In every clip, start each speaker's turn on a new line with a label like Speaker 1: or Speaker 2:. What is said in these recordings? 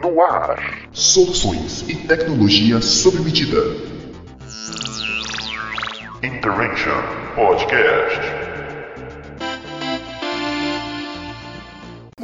Speaker 1: No ar. Soluções e tecnologia sob medida. Intervention Podcast.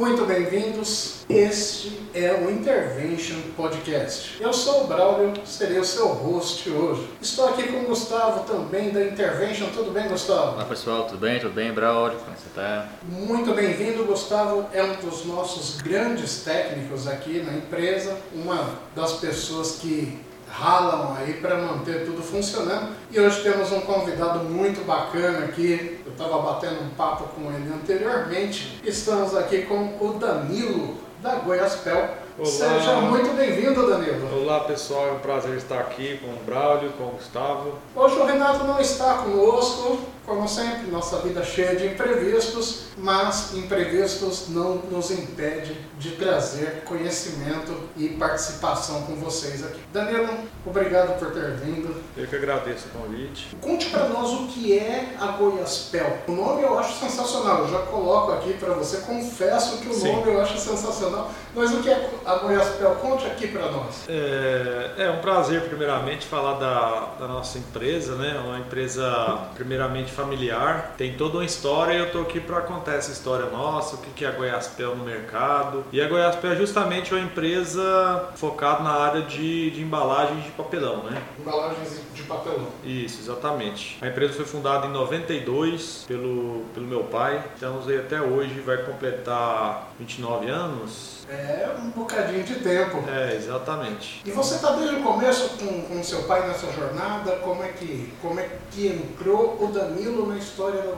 Speaker 2: Muito bem-vindos. Este é o Intervention Podcast. Eu sou o Braulio, serei o seu host hoje. Estou aqui com o Gustavo também da Intervention. Tudo bem, Gustavo?
Speaker 3: Olá pessoal, tudo bem? Tudo bem, Braulio? Como você tá?
Speaker 2: Muito bem-vindo, Gustavo. É um dos nossos grandes técnicos aqui na empresa, uma das pessoas que ralam aí para manter tudo funcionando. E hoje temos um convidado muito bacana aqui. Eu estava batendo um papo com ele anteriormente. Estamos aqui com o Danilo da Goiaspel.
Speaker 4: Olá.
Speaker 2: Seja muito bem-vindo, Danilo.
Speaker 4: Olá pessoal, é um prazer estar aqui com o Braulio, com o Gustavo.
Speaker 2: Hoje o Renato não está conosco, como sempre, nossa vida cheia de imprevistos, mas imprevistos não nos impede de trazer conhecimento e participação com vocês aqui. Danilo, obrigado por ter vindo.
Speaker 4: Eu que agradeço o convite.
Speaker 2: Conte para nós o que é a Goiaspel. O nome eu acho sensacional, eu já coloco aqui para você, confesso que o
Speaker 4: Sim.
Speaker 2: nome eu acho sensacional, mas o que é a Goiaspel? Conte aqui para nós.
Speaker 4: É, é um prazer, primeiramente, falar da, da nossa empresa, né? Uma empresa, primeiramente, familiar. Tem toda uma história e eu estou aqui para contar essa história nossa, o que é a Goiaspel no mercado. E a Goiaspel é justamente uma empresa focada na área de, de embalagem de papelão, né?
Speaker 2: Embalagens de papelão.
Speaker 4: Isso, exatamente. A empresa foi fundada em 92 pelo, pelo meu pai. Estamos aí até hoje, vai completar 29 anos.
Speaker 2: É um bocadinho de tempo.
Speaker 4: É, exatamente.
Speaker 2: E você está desde o começo com, com seu pai nessa jornada? Como é, que, como é que entrou o Danilo na história da?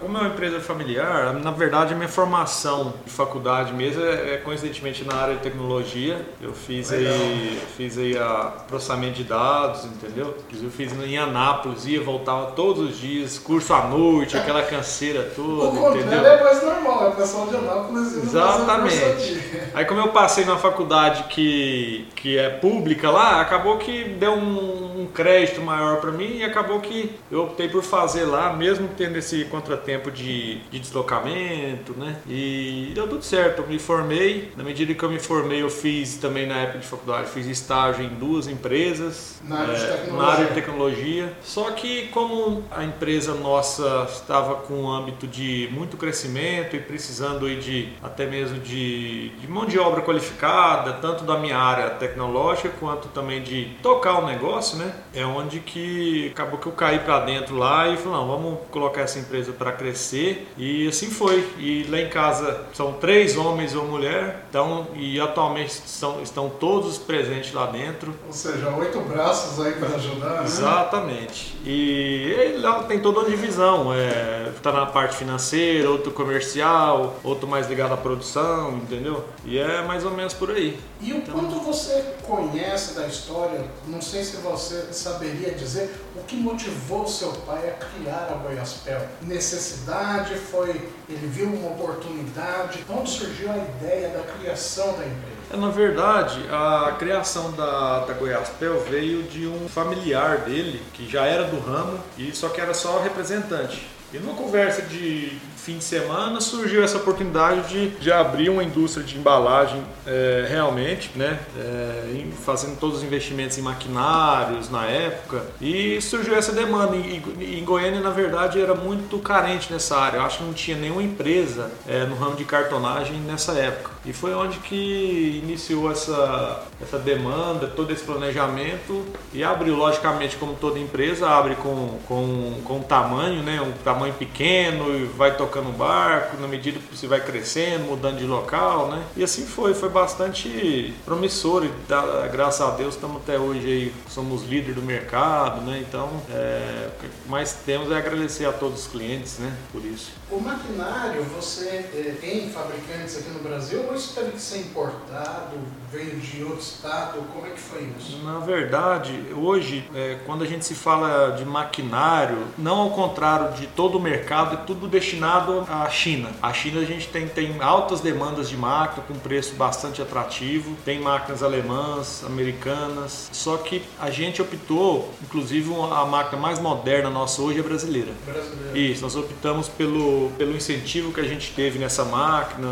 Speaker 4: Como é uma empresa familiar, na verdade a minha formação de faculdade mesmo é, é coincidentemente na área de tecnologia. Eu fiz
Speaker 2: Legal.
Speaker 4: aí, fiz aí a processamento de dados, entendeu? Eu fiz em Anápolis, ia, voltava todos os dias, curso à noite, aquela canseira
Speaker 2: O
Speaker 4: toda,
Speaker 2: contrário
Speaker 4: entendeu?
Speaker 2: é mais normal, é o pessoal de Anápolis
Speaker 4: Exatamente. Aí como eu passei na faculdade que, que é pública lá, acabou que deu um, um crédito maior para mim e acabou que eu optei por fazer lá, mesmo tendo esse contratempo de, de deslocamento, né? E deu tudo certo, eu me formei. Na medida que eu me formei, eu fiz também na época de faculdade, fiz estágio em duas empresas.
Speaker 2: Na área de
Speaker 4: é,
Speaker 2: tecnologia.
Speaker 4: na área de tecnologia. Só que como a empresa nossa estava com um âmbito de muito crescimento e precisando aí de até mesmo de, de mão de obra qualificada, tanto da minha área tecnológica quanto também de tocar o negócio, né? É onde que acabou que eu caí para dentro lá e falei, não, vamos colocar essa empresa para crescer e assim foi. E lá em casa são três homens ou mulher, então e atualmente são, estão todos presentes lá dentro.
Speaker 2: Ou seja, oito braços aí para ajudar, né?
Speaker 4: Exatamente. E ele lá tem toda uma divisão. É, tá na parte financeira, outro comercial, outro mais ligado à produção, entendeu? E é mais ou menos por aí.
Speaker 2: E o quanto você conhece da história, não sei se você saberia dizer o que motivou seu pai a criar a Goiaspel. Necessidade foi, ele viu uma oportunidade, onde surgiu a ideia da criação da empresa?
Speaker 4: É, Na verdade, a criação da, da Goiaspel veio de um familiar dele, que já era do ramo, e só que era só representante. E numa conversa de fim de semana surgiu essa oportunidade de, de abrir uma indústria de embalagem é, realmente, né? É, fazendo todos os investimentos em maquinários na época. E surgiu essa demanda. E em Goiânia, na verdade, era muito carente nessa área. Eu acho que não tinha nenhuma empresa é, no ramo de cartonagem nessa época. E foi onde que iniciou essa, essa demanda, todo esse planejamento e abriu, logicamente, como toda empresa, abre com, com, com tamanho, né? um tamanho pequeno e vai tocando o barco, na medida que você vai crescendo, mudando de local, né? E assim foi, foi bastante promissor e graças a Deus estamos até hoje aí, somos líder do mercado, né? Então, é, o que mais temos é agradecer a todos os clientes, né? Por isso.
Speaker 2: O maquinário, você eh, tem fabricantes aqui no Brasil isso teve que ser importado, veio de outro estado? Como é que foi isso?
Speaker 4: Na verdade, hoje, é, quando a gente se fala de maquinário, não ao contrário de todo o mercado, é tudo destinado à China. A China a gente tem, tem altas demandas de máquina com preço bastante atrativo, tem máquinas alemãs, americanas, só que a gente optou, inclusive a máquina mais moderna nossa hoje é brasileira.
Speaker 2: Brasileiro.
Speaker 4: Isso, nós optamos pelo, pelo incentivo que a gente teve nessa máquina,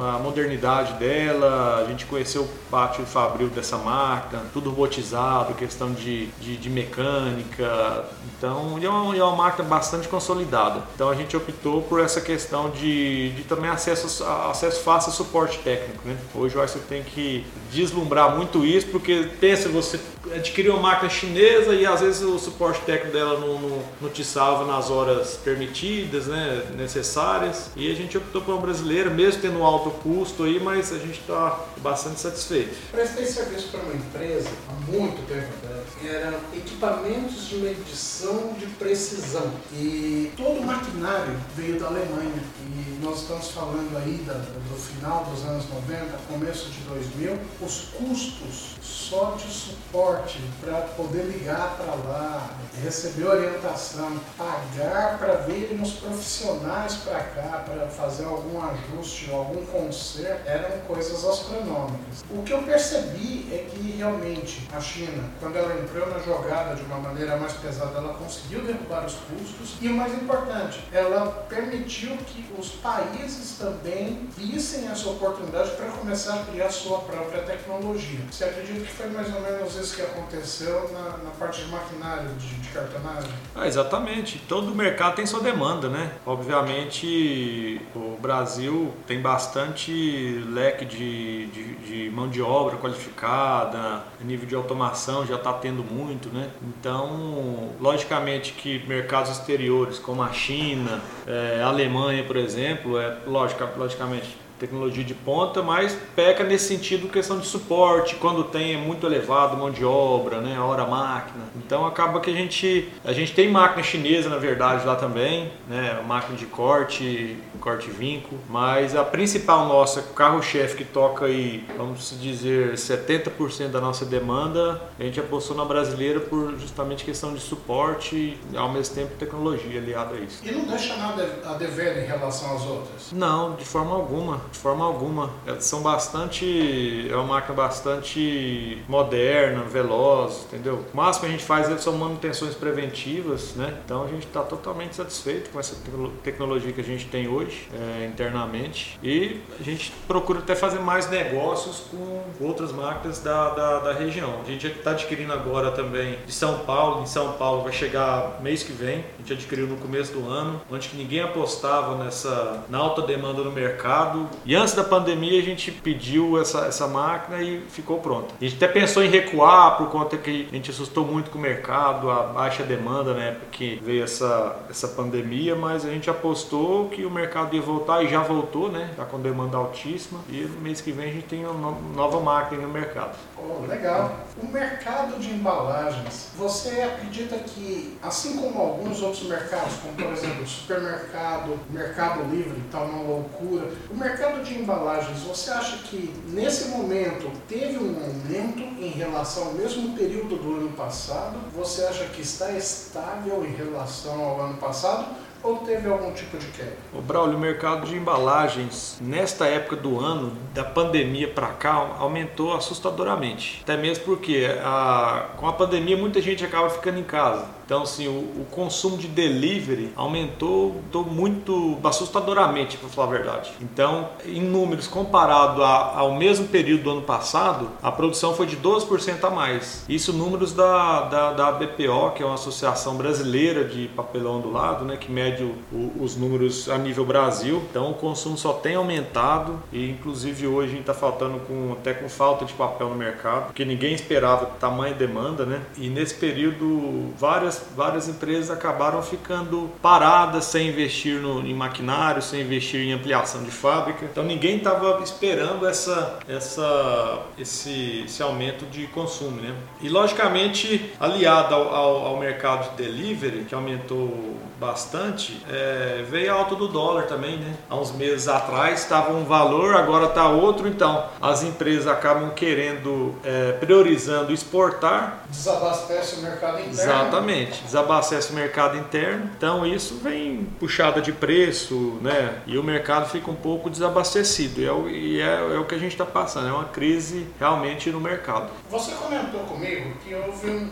Speaker 4: a modernidade dela, a gente conheceu o pátio fabril dessa máquina, tudo robotizado, questão de, de, de mecânica, então é uma, é uma máquina bastante consolidada. Então a gente optou por essa questão de, de também acesso, acesso fácil a suporte técnico. Né? Hoje eu acho que você tem que deslumbrar muito isso, porque pensa, você adquirir uma máquina chinesa e às vezes o suporte técnico dela não, não, não te salva nas horas permitidas, né, necessárias. E a gente optou por uma brasileira, mesmo tendo um alto custo mas a gente está bastante satisfeito.
Speaker 2: Prestei serviço para uma empresa há muito tempo atrás. Eram equipamentos de medição de precisão. E todo o maquinário veio da Alemanha. E nós estamos falando aí da, do final dos anos 90, começo de 2000. Os custos só de suporte para poder ligar para lá, receber orientação, pagar para virem os profissionais para cá para fazer algum ajuste, algum conserto, eram coisas astronômicas. O que eu percebi é que realmente a China, quando ela entrou na jogada de uma maneira mais pesada, ela conseguiu derrubar os custos e o mais importante, ela permitiu que os países também vissem essa oportunidade para começar a criar sua própria tecnologia. Você acredita que foi mais ou menos isso que aconteceu na, na parte de maquinário, de, de cartonagem?
Speaker 4: Ah, exatamente. Todo mercado tem sua demanda, né? Obviamente, o Brasil tem bastante leque de, de, de mão de obra qualificada, nível de automação já está tendo muito, né? Então, logicamente que mercados exteriores como a China, é, a Alemanha, por exemplo, é lógica, logicamente tecnologia de ponta, mas peca nesse sentido questão de suporte, quando tem é muito elevado mão de obra, né, hora máquina. Então acaba que a gente a gente tem máquina chinesa na verdade lá também, né, máquina de corte, corte vinco, mas a principal nossa carro-chefe que toca aí, vamos dizer, 70% da nossa demanda, a gente apostou na brasileira por justamente questão de suporte e ao mesmo tempo tecnologia aliada a isso.
Speaker 2: E não deixa nada a dever em relação às outras?
Speaker 4: Não, de forma alguma de forma alguma. Elas são bastante. É uma máquina bastante moderna, veloz, entendeu? O máximo que a gente faz são manutenções preventivas, né? Então a gente está totalmente satisfeito com essa tecnologia que a gente tem hoje é, internamente e a gente procura até fazer mais negócios com outras máquinas da, da, da região. A gente está adquirindo agora também de São Paulo. Em São Paulo vai chegar mês que vem. A gente adquiriu no começo do ano, onde ninguém apostava nessa na alta demanda no mercado e antes da pandemia a gente pediu essa, essa máquina e ficou pronta. A gente até pensou em recuar por conta que a gente assustou muito com o mercado, a baixa demanda na época que veio essa, essa pandemia, mas a gente apostou que o mercado ia voltar e já voltou, né? Está com demanda altíssima e no mês que vem a gente tem uma nova máquina no mercado.
Speaker 2: Oh, legal. O mercado de embalagens, você acredita que, assim como alguns outros mercados, como por exemplo o supermercado, mercado livre, está uma loucura, o mercado mercado de embalagens, você acha que nesse momento teve um aumento em relação ao mesmo período do ano passado? Você acha que está estável em relação ao ano passado? ou teve algum tipo de queda?
Speaker 4: O Braulio, o mercado de embalagens nesta época do ano, da pandemia para cá, aumentou assustadoramente. Até mesmo porque a, com a pandemia muita gente acaba ficando em casa. Então, assim, o, o consumo de delivery aumentou, muito, assustadoramente, para falar a verdade. Então, em números comparado a, ao mesmo período do ano passado, a produção foi de 12% a mais. Isso números da, da, da BPO, que é uma associação brasileira de papelão do lado, né, que mede o, os números a nível Brasil. Então, o consumo só tem aumentado e, inclusive, hoje a gente está faltando com, até com falta de papel no mercado, porque ninguém esperava tamanha demanda, né? E nesse período, várias várias, empresas acabaram ficando paradas sem investir no, em maquinário, sem investir em ampliação de fábrica. Então ninguém estava esperando essa, essa, esse, esse aumento de consumo. Né? E logicamente, aliado ao, ao, ao mercado de delivery, que aumentou bastante, é, veio a alta do dólar também, né? Há uns meses atrás estava um valor, agora está outro, então as empresas acabam querendo, é, priorizando exportar.
Speaker 2: Desabastece o mercado interno.
Speaker 4: Exatamente, desabastece o mercado interno, então isso vem puxada de preço, né? E o mercado fica um pouco desabastecido, e é, o, e é, é o que a gente está passando, é uma crise realmente no mercado.
Speaker 2: Você comentou comigo que houve um,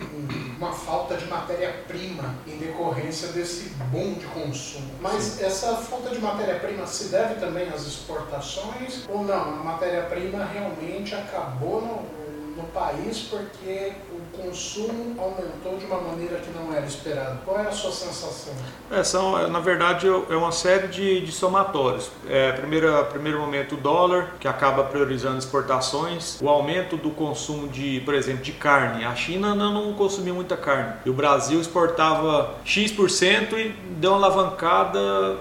Speaker 2: uma falta de matéria-prima em decorrência desse boom de consumo. Mas Sim. essa falta de matéria-prima se deve também às exportações ou não? A matéria-prima realmente acabou no, no país porque consumo aumentou de uma maneira que não era esperado. Qual é a sua sensação?
Speaker 4: É, são, é, na verdade, é uma série de, de somatórios. É, primeiro, primeiro momento, o dólar, que acaba priorizando exportações, o aumento do consumo de, por exemplo, de carne. A China não, não consumia muita carne e o Brasil exportava X% e deu uma alavancada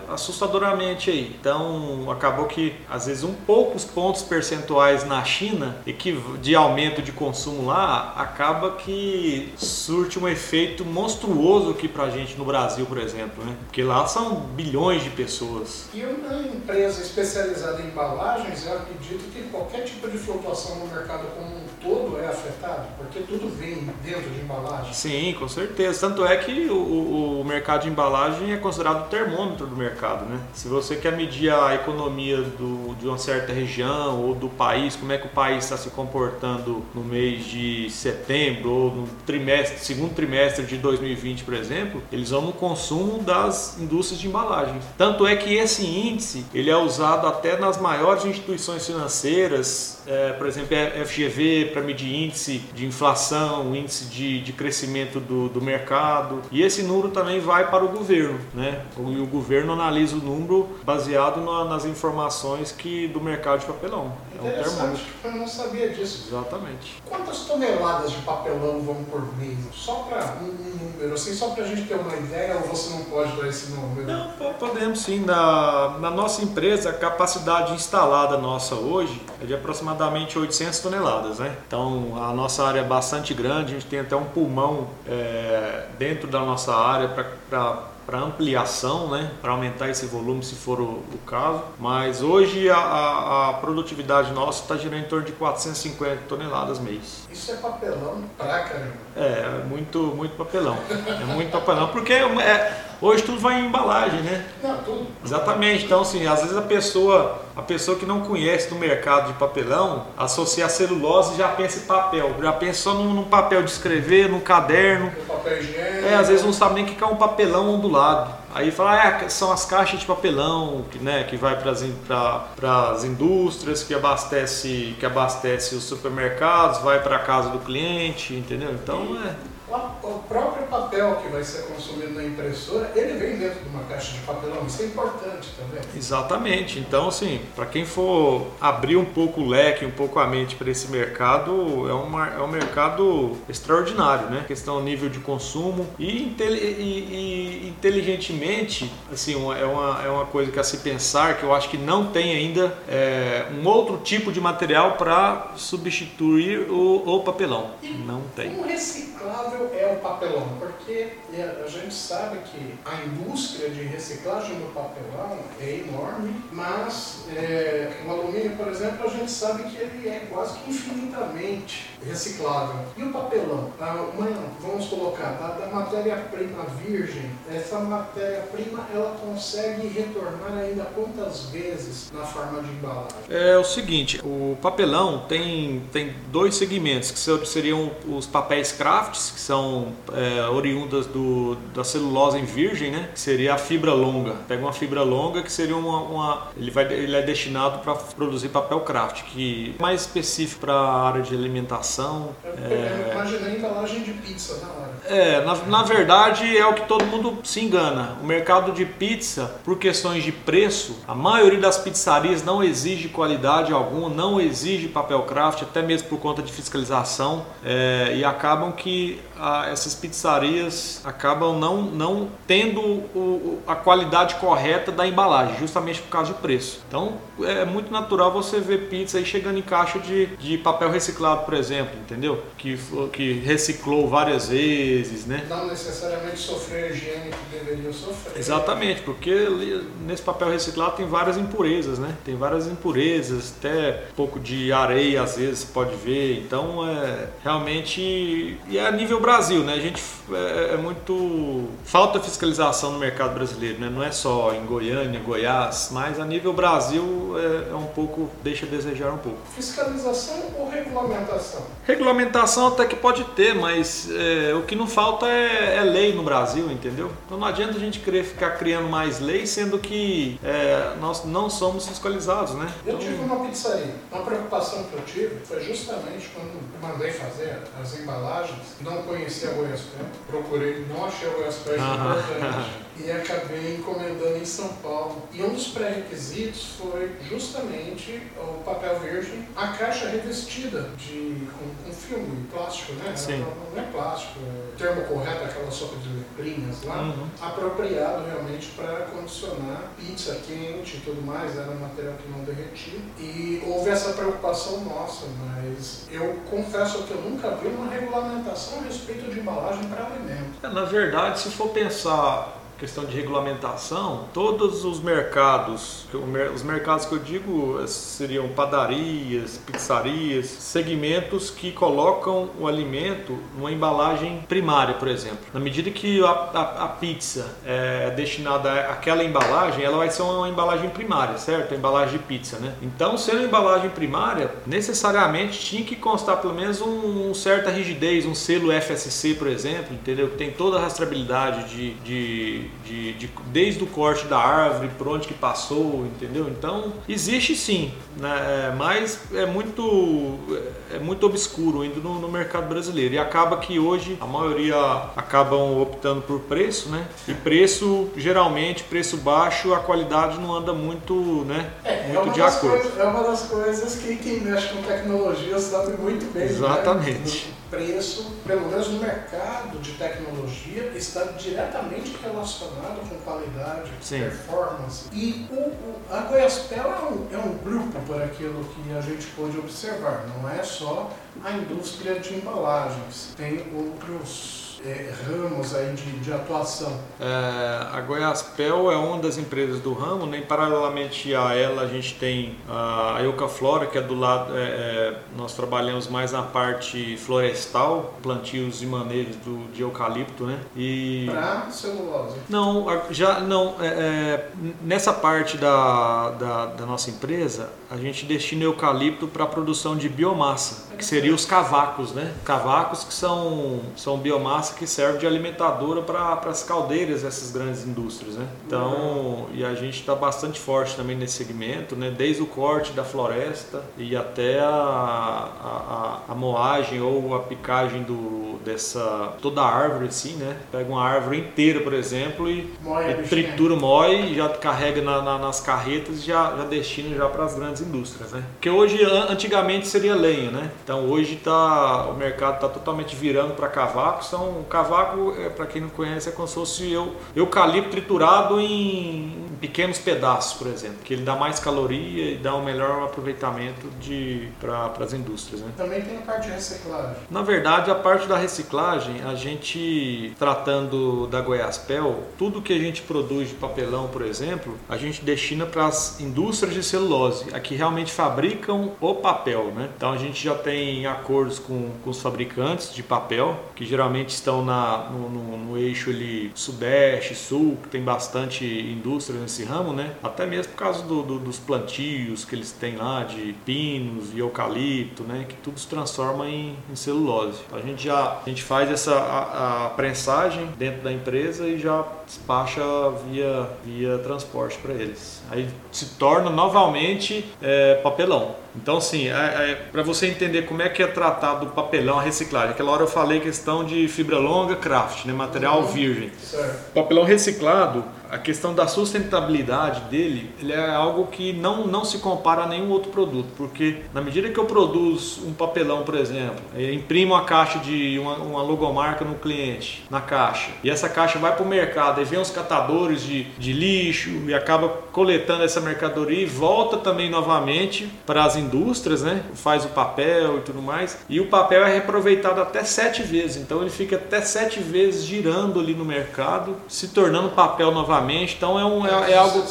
Speaker 4: assustadoramente aí. Então, acabou que, às vezes, um poucos pontos percentuais na China e que de aumento de consumo lá acaba que surte um efeito monstruoso aqui pra gente no Brasil, por exemplo, né? Porque lá são bilhões de pessoas.
Speaker 2: E uma empresa especializada em embalagens, eu acredito que qualquer tipo de flutuação no mercado como um todo é afetado, porque tudo vem dentro de embalagem.
Speaker 4: Sim, com certeza. Tanto é que o, o mercado de embalagem é considerado o termômetro do mercado, né? Se você quer medir a economia do, de uma certa região ou do país, como é que o país está se comportando no mês de setembro no trimestre, segundo trimestre de 2020, por exemplo, eles vão no consumo das indústrias de embalagem. Tanto é que esse índice ele é usado até nas maiores instituições financeiras, é, por exemplo, a FGV para medir índice de inflação, índice de, de crescimento do, do mercado. E esse número também vai para o governo, né? E o governo analisa o número baseado na, nas informações que do mercado de papelão.
Speaker 2: É um termômetro. Eu não sabia disso.
Speaker 4: Exatamente.
Speaker 2: Quantas toneladas de papelão vão por mês? Só para um, um, número, assim, só para a gente ter uma ideia, ou você não pode dar esse número?
Speaker 4: Não, podemos sim. Na, na nossa empresa, a capacidade instalada nossa hoje é de aproximadamente 800 toneladas, né? Então, a nossa área é bastante grande, a gente tem até um pulmão é, dentro da nossa área para para ampliação, né, para aumentar esse volume se for o, o caso. Mas hoje a, a, a produtividade nossa está girando em torno de 450 toneladas mês.
Speaker 2: Isso é papelão pra caramba.
Speaker 4: É, muito, muito papelão. É muito papelão, porque é, hoje tudo vai em embalagem, né?
Speaker 2: Não, tudo.
Speaker 4: Exatamente. Então, assim, às vezes a pessoa, a pessoa que não conhece do mercado de papelão, associa a celulose e já pensa em papel. Já pensa só num, num papel de escrever, num caderno.
Speaker 2: O papel higiênico.
Speaker 4: É, às vezes não sabe nem o que é um papelão ondulado. Aí fala, ah, são as caixas de papelão que, né, que vai para as indústrias, que abastece, que abastece os supermercados, vai para a casa do cliente, entendeu? Então é
Speaker 2: o próprio papel que vai ser consumido na impressora, ele vem dentro de uma caixa de papelão, isso é importante também.
Speaker 4: Exatamente. Então, assim, para quem for abrir um pouco o leque, um pouco a mente para esse mercado, é, uma, é um mercado extraordinário, né? Questão nível de consumo e, e, e inteligentemente, assim, é uma, é uma coisa que a se pensar que eu acho que não tem ainda é, um outro tipo de material para substituir o, o papelão.
Speaker 2: E
Speaker 4: não tem.
Speaker 2: Um reciclável é o papelão, porque a gente sabe que a indústria de reciclagem do papelão é enorme, mas é, o alumínio, por exemplo, a gente sabe que ele é quase que infinitamente reciclável. E o papelão? Uma, vamos colocar, da, da matéria-prima virgem, essa matéria-prima ela consegue retornar ainda quantas vezes na forma de embalagem?
Speaker 4: É o seguinte, o papelão tem, tem dois segmentos, que seriam os papéis crafts, que são é, oriundas do, da celulose em virgem, né? Que seria a fibra longa. Pega uma fibra longa que seria uma, uma ele vai ele é destinado para produzir papel craft, que é mais específico para a área de alimentação.
Speaker 2: Eu é... imaginei embalagem de pizza na hora.
Speaker 4: É, na, na verdade é o que todo mundo se engana. O mercado de pizza, por questões de preço, a maioria das pizzarias não exige qualidade alguma, não exige papel craft, até mesmo por conta de fiscalização, é, e acabam que a, essas pizzarias acabam não, não tendo o, a qualidade correta da embalagem, justamente por causa do preço. Então é muito natural você ver pizza aí chegando em caixa de, de papel reciclado, por exemplo, entendeu? Que, que reciclou várias vezes, né?
Speaker 2: Não necessariamente sofrer a higiene que deveria sofrer.
Speaker 4: Exatamente, porque nesse papel reciclado tem várias impurezas, né? Tem várias impurezas, até um pouco de areia às vezes pode ver. Então é realmente e é a nível Brasil, né? A gente é, é muito falta fiscalização no mercado brasileiro, né? Não é só em Goiânia, Goiás, mas a nível Brasil é, é um pouco deixa a desejar um pouco.
Speaker 2: Fiscalização ou regulamentação?
Speaker 4: Regulamentação até que pode ter, mas é, o que não falta é, é, lei no Brasil, entendeu? Então não adianta a gente querer ficar criando mais leis, sendo que é, nós não somos fiscalizados, né?
Speaker 2: Eu tive uma pizzaria. Uma preocupação que eu tive foi justamente quando mandei fazer as embalagens, não conhecia a Goiaspé, procurei, não achei a Goiaspé importante e acabei encomendando em São Paulo. E um dos pré-requisitos foi justamente o papel virgem, a caixa revestida de, com, com filme plástico, né?
Speaker 4: Sim.
Speaker 2: Não é plástico, é o termo correto, aquela sopa de letrinhas lá,
Speaker 4: Uhum.
Speaker 2: apropriado realmente para condicionar pizza quente e tudo mais, era um material que não derretia. E houve essa preocupação nossa, mas eu confesso que eu nunca vi uma regulamentação a respeito de embalagem para alimento.
Speaker 4: É, Na verdade, se for pensar questão de regulamentação, todos os mercados, os mercados que eu digo eh, seriam padarias, pizzarias, segmentos que colocam o alimento numa embalagem primária, por exemplo. Na medida que a, a- a pizza é destinada àquela embalagem, ela vai ser uma embalagem primária, certo? A embalagem de pizza, né? Então, sendo embalagem primária, necessariamente tinha que constar pelo menos um, um certa rigidez, um selo FSC, por exemplo, entendeu? Que tem toda a rastreabilidade de, de, de, de- desde o corte da árvore, por onde que passou, entendeu? Então, existe sim, né? É, mas é muito, é muito obscuro ainda no, no mercado brasileiro. E acaba que hoje a maioria acabam optando por preço, né? E preço, geralmente, preço baixo, a qualidade não anda muito, né?
Speaker 2: É, é,
Speaker 4: muito
Speaker 2: uma
Speaker 4: de acordo.
Speaker 2: coisas, é uma das coisas que quem mexe com tecnologia sabe muito bem. né?
Speaker 4: Exatamente.
Speaker 2: O preço, pelo menos no mercado de tecnologia, está diretamente relacionado com qualidade,
Speaker 4: Sim.
Speaker 2: performance. E o, o- a Goiaspel é um, é um grupo, por aquilo que a gente pôde observar. Não é só a indústria de embalagens. Tem outros eh, ramos aí de, de atuação.
Speaker 4: É, a Goiaspel é uma das empresas do ramo, né? E paralelamente a ela a gente tem a Eucaflora, que é do lado, é, é, nós trabalhamos mais na parte florestal, plantios e manejos do, de eucalipto, né? E
Speaker 2: Para celulose.
Speaker 4: não, já não. é, é, nessa parte da, da, da nossa empresa, a gente destina eucalipto para a produção de biomassa, que seria os cavacos, né? Cavacos que são, são biomassa que serve de alimentadora para as caldeiras dessas grandes indústrias, né? Então, e a gente está bastante forte também nesse segmento, né? Desde o corte da floresta e até a, a, a, a moagem ou a picagem do, dessa toda a árvore assim, né? Pega uma árvore inteira, por exemplo, e, e tritura, moe, já carrega na- na- nas carretas e já, já destina já para as grandes indústrias, né? Porque hoje, an- antigamente seria lenha, né? Então hoje tá, o mercado está totalmente virando para cavaco. São, cavaco, é, para quem não conhece, é como se fosse eu, eucalipto triturado em pequenos pedaços, por exemplo, que ele dá mais caloria e dá um melhor aproveitamento de para as indústrias, né?
Speaker 2: Também tem a parte de reciclagem.
Speaker 4: Na verdade, a parte da reciclagem, a gente tratando da Goiaspel, tudo que a gente produz de papelão, por exemplo, a gente destina para as indústrias de celulose, a que realmente fabricam o papel, né? Então a gente já tem acordos com, com os fabricantes de papel, que geralmente estão na, no, no- no eixo ali sudeste, sul, que tem bastante indústria nesse ramo, né? Até mesmo por causa do- do- dos plantios que eles têm lá de pinos e eucalipto, né? Que tudo se transforma em, em celulose. Então, a gente já a gente faz essa a, a prensagem dentro da empresa e já despacha via via transporte para eles. Aí se torna novamente é, papelão. Então, assim, para você entender como é que é tratado o papelão, a reciclagem. Aquela hora eu falei questão de fibra longa, craft, né? material virgem.
Speaker 2: Certo.
Speaker 4: Papelão reciclado, a questão da sustentabilidade dele, ele é algo que não, não se compara a nenhum outro produto, porque na medida que eu produzo um papelão, por exemplo, imprimo a caixa de uma, uma logomarca no cliente, na caixa, e essa caixa vai para o mercado, e vem os catadores de, de lixo e acaba coletando essa mercadoria e volta também novamente para as indústrias, né? Faz o papel e tudo mais, e o papel é reaproveitado até sete vezes, então ele fica até sete vezes girando ali no mercado, se tornando papel novamente. Então é, um, é, é algo.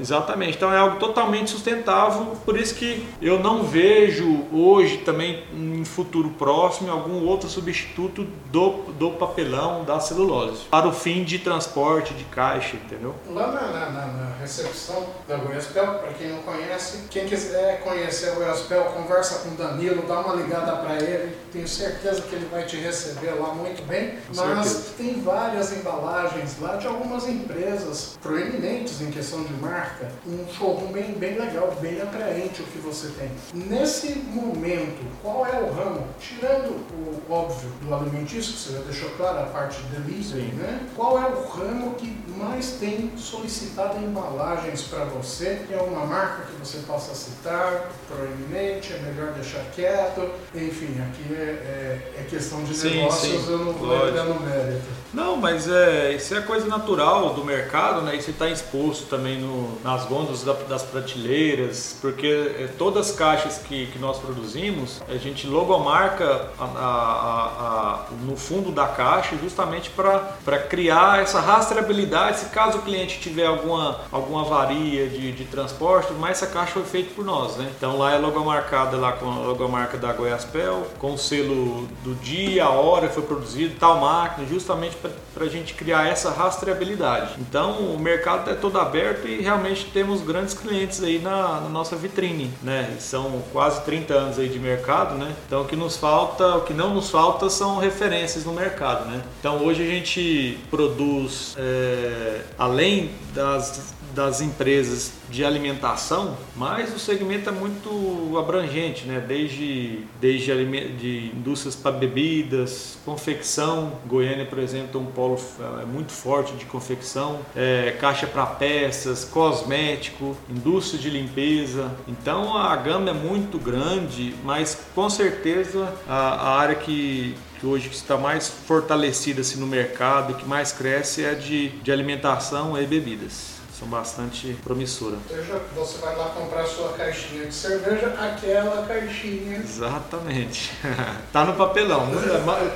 Speaker 4: Exatamente. Então é algo totalmente sustentável. Por isso que eu não vejo hoje também em futuro próximo algum outro substituto do, do papelão da celulose para o fim de transporte de caixa, entendeu?
Speaker 2: Lá na, na, na recepção da Goiaspel, para quem não conhece, quem quiser conhecer a Goiaspel, conversa com o Danilo, dá uma ligada para ele. Tenho certeza que ele vai te receber lá muito bem. Com Mas certeza. tem várias embalagens lá de algumas empresas proeminentes em questão de marca. Um showroom bem, bem legal, bem atraente o que você tem. Nesse momento, qual é o ramo? Tirando o óbvio do alimentício, que você já deixou claro, a parte de delivery, né? Qual é o ramo que mais tem solicitado embalagens para você? É uma marca que você possa citar, proeminente, é melhor deixar quieto. Enfim, aqui é, é, é questão de sim, negócios, sim. eu não vou entrar no mérito.
Speaker 4: Não, mas é, isso é coisa natural do mercado, né? Isso está exposto também no, nas gôndolas das prateleiras, porque é, todas as caixas que, que nós produzimos, a gente logomarca a, a, a, no fundo da caixa justamente para criar essa rastreabilidade se caso o cliente tiver alguma, alguma avaria de, de transporte, mas essa caixa foi feita por nós, né? Então lá é logomarcada lá com a logomarca da Goiaspel, com o selo do dia, a hora que foi produzido, tal máquina, justamente para a gente criar essa rastreabilidade. Então o mercado é todo aberto e realmente temos grandes clientes aí na, na nossa vitrine, né? São quase 30 anos aí de mercado, né? Então o que nos falta, o que não nos falta são referências no mercado, né? Então hoje a gente produz, é, além das das empresas de alimentação, mas o segmento é muito abrangente, né? desde, desde de indústrias para bebidas, confecção. Goiânia, por exemplo, tem um polo é, muito forte de confecção, é, caixa para peças, cosmético, indústria de limpeza. Então a gama é muito grande, mas com certeza a, a área que, que hoje está mais fortalecida assim, no mercado, que mais cresce é de, de alimentação e bebidas são bastante promissoras.
Speaker 2: Seja, você vai lá comprar sua caixinha de cerveja, aquela caixinha.
Speaker 4: Exatamente. tá no papelão, né?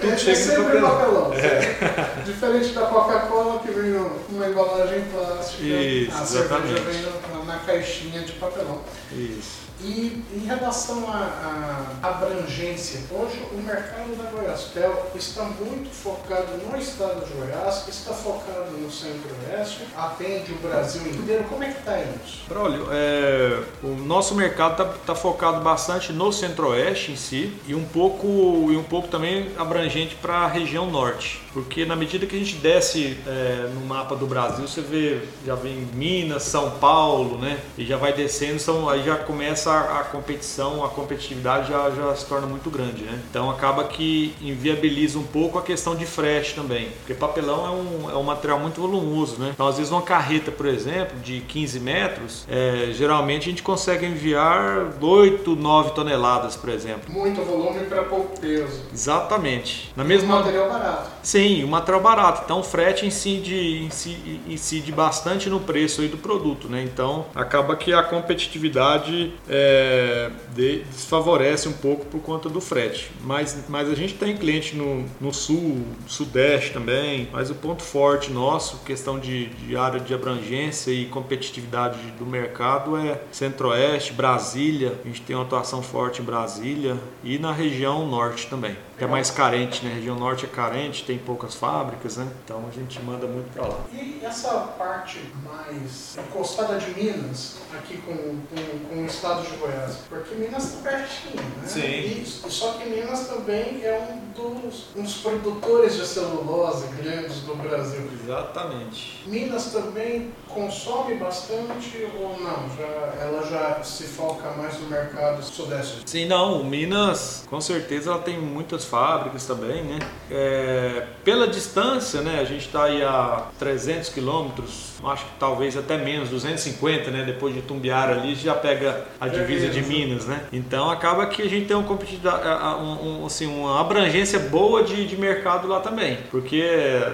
Speaker 2: Tudo é, chega é no papelão. papelão é. Diferente da Coca-Cola que vem numa embalagem plástica,
Speaker 4: Isso, a
Speaker 2: exatamente. cerveja vem na caixinha de papelão.
Speaker 4: Isso.
Speaker 2: E em relação à, à, abrangência, hoje o mercado da Goiaspel está muito focado no estado de Goiás, está focado no centro-oeste, atende o Brasil inteiro. Como é que está isso?
Speaker 4: Braulio, é, o nosso mercado está tá focado bastante no centro-oeste em si e um pouco, e um pouco também abrangente para a região norte. Porque na medida que a gente desce é, no mapa do Brasil, você vê, já vem Minas, São Paulo, né? E já vai descendo, são, aí já começa a, a competição, a competitividade já, já se torna muito grande, né? Então acaba que inviabiliza um pouco a questão de frete também, porque papelão é um, é um material muito volumoso, né? Então às vezes uma carreta, por exemplo, de 15 metros, é, geralmente a gente consegue enviar 8, 9 toneladas, por exemplo.
Speaker 2: Muito volume para pouco peso.
Speaker 4: Exatamente.
Speaker 2: Na mesma... Um material barato.
Speaker 4: Sim, o material barato. Então o frete incide, incide, incide bastante no preço aí do produto, né? Então acaba que a competitividade é, de, desfavorece um pouco por conta do frete. Mas, mas a gente tem cliente no, no sul, sudeste também, mas o ponto forte nosso, questão de, de área de abrangência e competitividade do mercado é centro-oeste, Brasília, a gente tem uma atuação forte em Brasília e na região norte também que é mais carente, né? A região norte é carente, tem poucas fábricas, né? Então a gente manda muito para lá.
Speaker 2: E essa parte mais encostada de Minas, aqui com, com, com o estado de Goiás? Porque Minas está pertinho, né?
Speaker 4: Sim.
Speaker 2: E, só que Minas também é um dos, um dos produtores de celulose grandes do Brasil.
Speaker 4: Exatamente.
Speaker 2: Minas também consome bastante ou não? Já, ela já se foca mais no mercado sudeste?
Speaker 4: Sim, não, Minas, com certeza, ela tem muitas fábricas também, né? É, pela distância, né? A gente está aí a 300 quilômetros, acho que talvez até menos, 250, né? Depois de Tumbiara ali, já pega a divisa de Minas, né? Então acaba que a gente tem um, um, um, assim, uma abrangência boa de, de mercado lá também, porque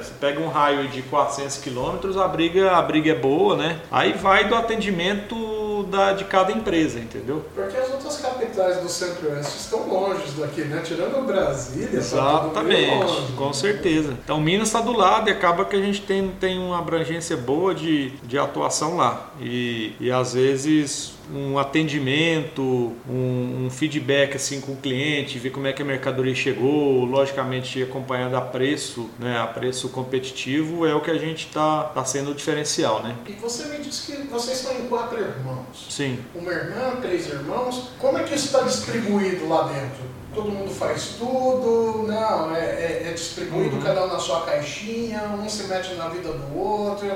Speaker 4: você pega um raio de 400 quilômetros, a briga, a briga é boa, né? Aí vai do atendimento da, de cada empresa, entendeu?
Speaker 2: Porque as outras capitais do Centro-Oeste estão longe daqui, né? Tirando Brasília, tá
Speaker 4: Exatamente, tá longe, com né? certeza. Então Minas está do lado e acaba que a gente tem, tem uma abrangência boa de, de atuação lá. E, e às vezes um atendimento, um, um, feedback assim com o cliente, ver como é que a mercadoria chegou, logicamente acompanhando a preço, né, a preço competitivo é o que a gente está tá sendo o diferencial, né?
Speaker 2: E você me disse que vocês são em quatro irmãos.
Speaker 4: Sim.
Speaker 2: Uma irmã, três irmãos. Como é que isso está distribuído lá dentro? todo mundo faz tudo, não, é, é, é distribuído uhum. cada um na sua caixinha, um se mete na vida do outro.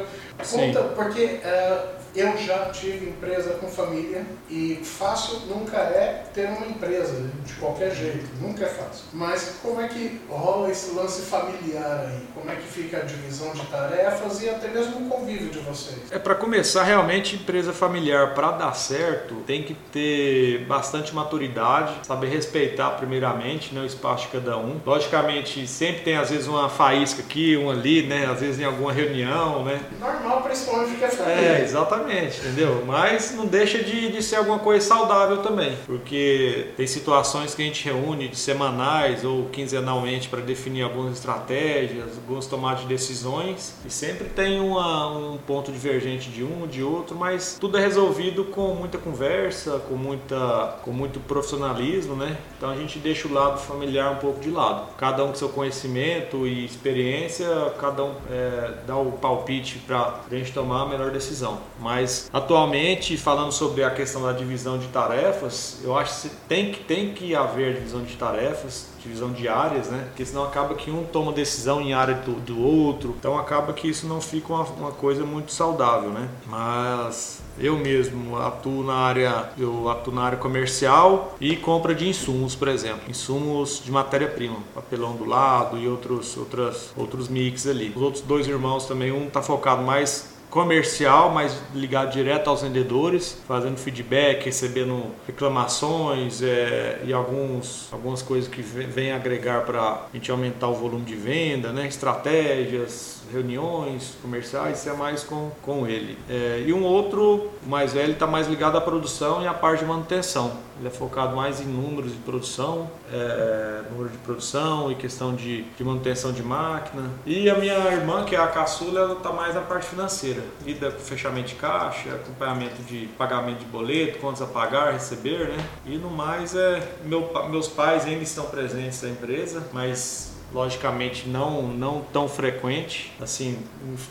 Speaker 2: Conta, porque uh, eu já tive empresa com família e fácil nunca é ter uma empresa, de qualquer jeito, nunca é fácil. Mas como é que rola esse lance familiar aí? Como é que fica a divisão de tarefas e até mesmo o convívio de vocês?
Speaker 4: É para começar realmente empresa familiar para dar certo, tem que ter bastante maturidade, saber respeitar primeiramente né, o espaço de cada um. Logicamente, sempre tem às vezes uma faísca aqui, uma ali, né, às vezes em alguma reunião, né?
Speaker 2: Normal, principalmente porque é família.
Speaker 4: É, exatamente Exatamente, entendeu? Mas não deixa de, de ser alguma coisa saudável também, porque tem situações que a gente reúne de semanais ou quinzenalmente para definir algumas estratégias, algumas tomadas de decisões e sempre tem uma, um ponto divergente de um, de outro, mas tudo é resolvido com muita conversa, com, muita, com muito profissionalismo, né? Então a gente deixa o lado familiar um pouco de lado. Cada um com seu conhecimento e experiência, cada um é, dá o palpite para a gente tomar a melhor decisão. Mas mas atualmente, falando sobre a questão da divisão de tarefas, eu acho que tem que, tem que haver divisão de tarefas, divisão de áreas, né? Porque senão acaba que um toma decisão em área do, do outro, então acaba que isso não fica uma, uma coisa muito saudável, né? Mas eu mesmo atuo na área, eu atuo na área comercial e compra de insumos, por exemplo, insumos de matéria-prima, papelão do lado e outros, outras, outros mix ali. Os outros dois irmãos também, um está focado mais comercial, mas ligado direto aos vendedores, fazendo feedback, recebendo reclamações é, e alguns, algumas coisas que vêm agregar para a gente aumentar o volume de venda, né? estratégias, reuniões comerciais, isso é mais com, com ele. É, e um outro, mais velho, está mais ligado à produção e à parte de manutenção. Ele é focado mais em números de produção, é, número de produção e questão de, de manutenção de máquina. E a minha irmã, que é a caçula, ela está mais na parte financeira. Lida com fechamento de caixa, acompanhamento de pagamento de boleto, contas a pagar, receber, né? E no mais, é, meu, meus pais ainda estão presentes na empresa, mas logicamente não não tão frequente assim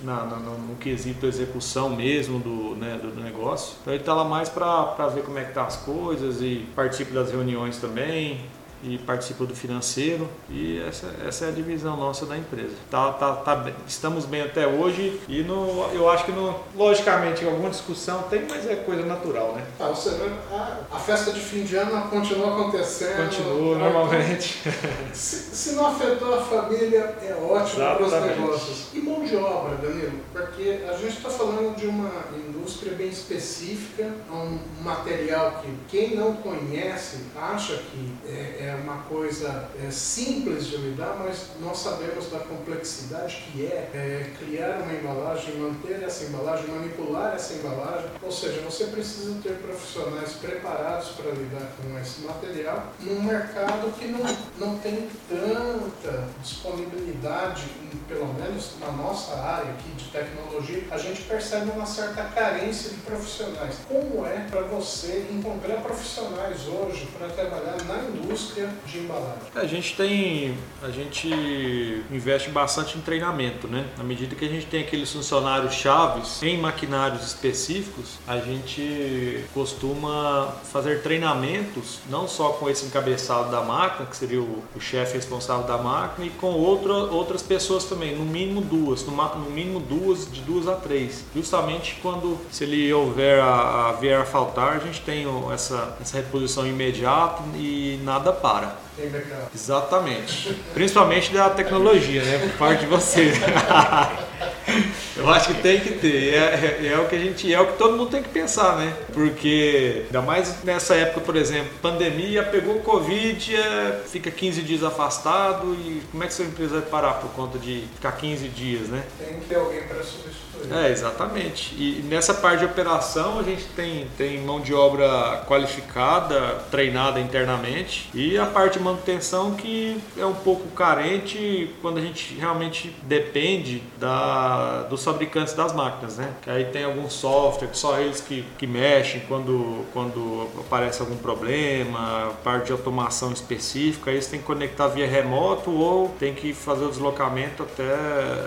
Speaker 4: na, na, no quesito execução mesmo do, né, do negócio então ele está lá mais para ver como é que tá as coisas e participa das reuniões também e participa do financeiro e essa, essa é a divisão nossa da empresa. Tá, tá, tá. Estamos bem até hoje e no, eu acho que no, logicamente alguma discussão tem, mas é coisa natural, né?
Speaker 2: Ah, você a, a, festa de fim de ano continua acontecendo.
Speaker 4: Continua normalmente.
Speaker 2: Se, se, não afetou a família, é ótimo para os negócios. E mão de obra, Danilo, porque a gente está falando de uma indústria bem específica, um material que quem não conhece acha que é, é uma coisa é, simples de lidar, mas nós sabemos da complexidade que é, é criar uma embalagem, manter essa embalagem, manipular essa embalagem. Ou seja, você precisa ter profissionais preparados para lidar com esse material num mercado que não, não tem tanta disponibilidade, pelo menos na nossa área aqui de tecnologia, a gente percebe uma certa carência de profissionais. Como é para você encontrar profissionais hoje para trabalhar na indústria indústria de embalagem?
Speaker 4: A gente tem, a gente investe bastante em treinamento, né? Na medida que a gente tem aqueles funcionários chaves em maquinários específicos, a gente costuma fazer treinamentos não só com esse encabeçado da máquina, que seria o, o chefe responsável da máquina, e com outra, outras pessoas também, no mínimo duas, no, no mínimo duas, de duas a três. Justamente quando se ele houver a, a vier a faltar, a gente tem essa, essa reposição imediata e nada para.
Speaker 2: Tem backup.
Speaker 4: Exatamente. Principalmente da tecnologia, né? Por parte de vocês. Eu acho que tem que ter. É, é, é, o que a gente, é o que todo mundo tem que pensar, né? Porque ainda mais nessa época, por exemplo, pandemia, pegou Covid, é, fica 15 dias afastado e como é que sua empresa vai parar por conta de ficar 15 dias, né?
Speaker 2: Tem que ter alguém para substituir.
Speaker 4: É, exatamente. E nessa parte de operação a gente tem, tem mão de obra qualificada, treinada internamente, e a parte de manutenção que é um pouco carente quando a gente realmente depende da, dos fabricantes das máquinas, né? Que aí tem algum software que só eles que, que mexem quando, quando aparece algum problema, parte de automação específica, aí você tem que conectar via remoto ou tem que fazer o deslocamento até,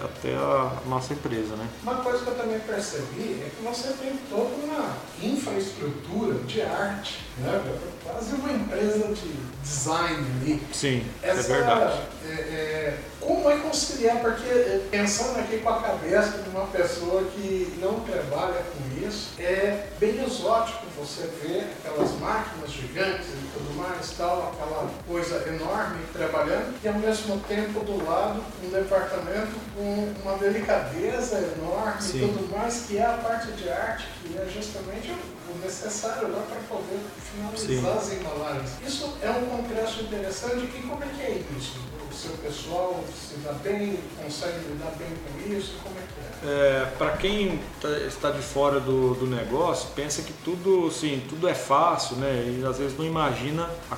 Speaker 4: até a nossa empresa, né?
Speaker 2: Uma coisa que eu também percebi é que você tem toda uma infraestrutura de arte, né? quase uma empresa de design ali.
Speaker 4: Sim,
Speaker 2: é Essa,
Speaker 4: é verdade.
Speaker 2: É, é, como é conciliar? Porque é, pensando aqui com a cabeça de uma pessoa que não trabalha com isso, é bem exótico você ver aquelas máquinas gigantes e tudo mais, tal, aquela coisa enorme trabalhando, e ao mesmo tempo do lado um departamento com uma delicadeza enorme Sim. e tudo mais, que é a parte de arte, que é justamente o necessário lá para poder finalizar Sim. as embalagens. Isso é um congresso interessante e como é que é isso? Seu pessoal se dá bem, consegue lidar bem com isso? Como é que é?
Speaker 4: É, para quem tá, está de fora do, do, negócio, pensa que tudo, sim, tudo é fácil, né? E às vezes não imagina a,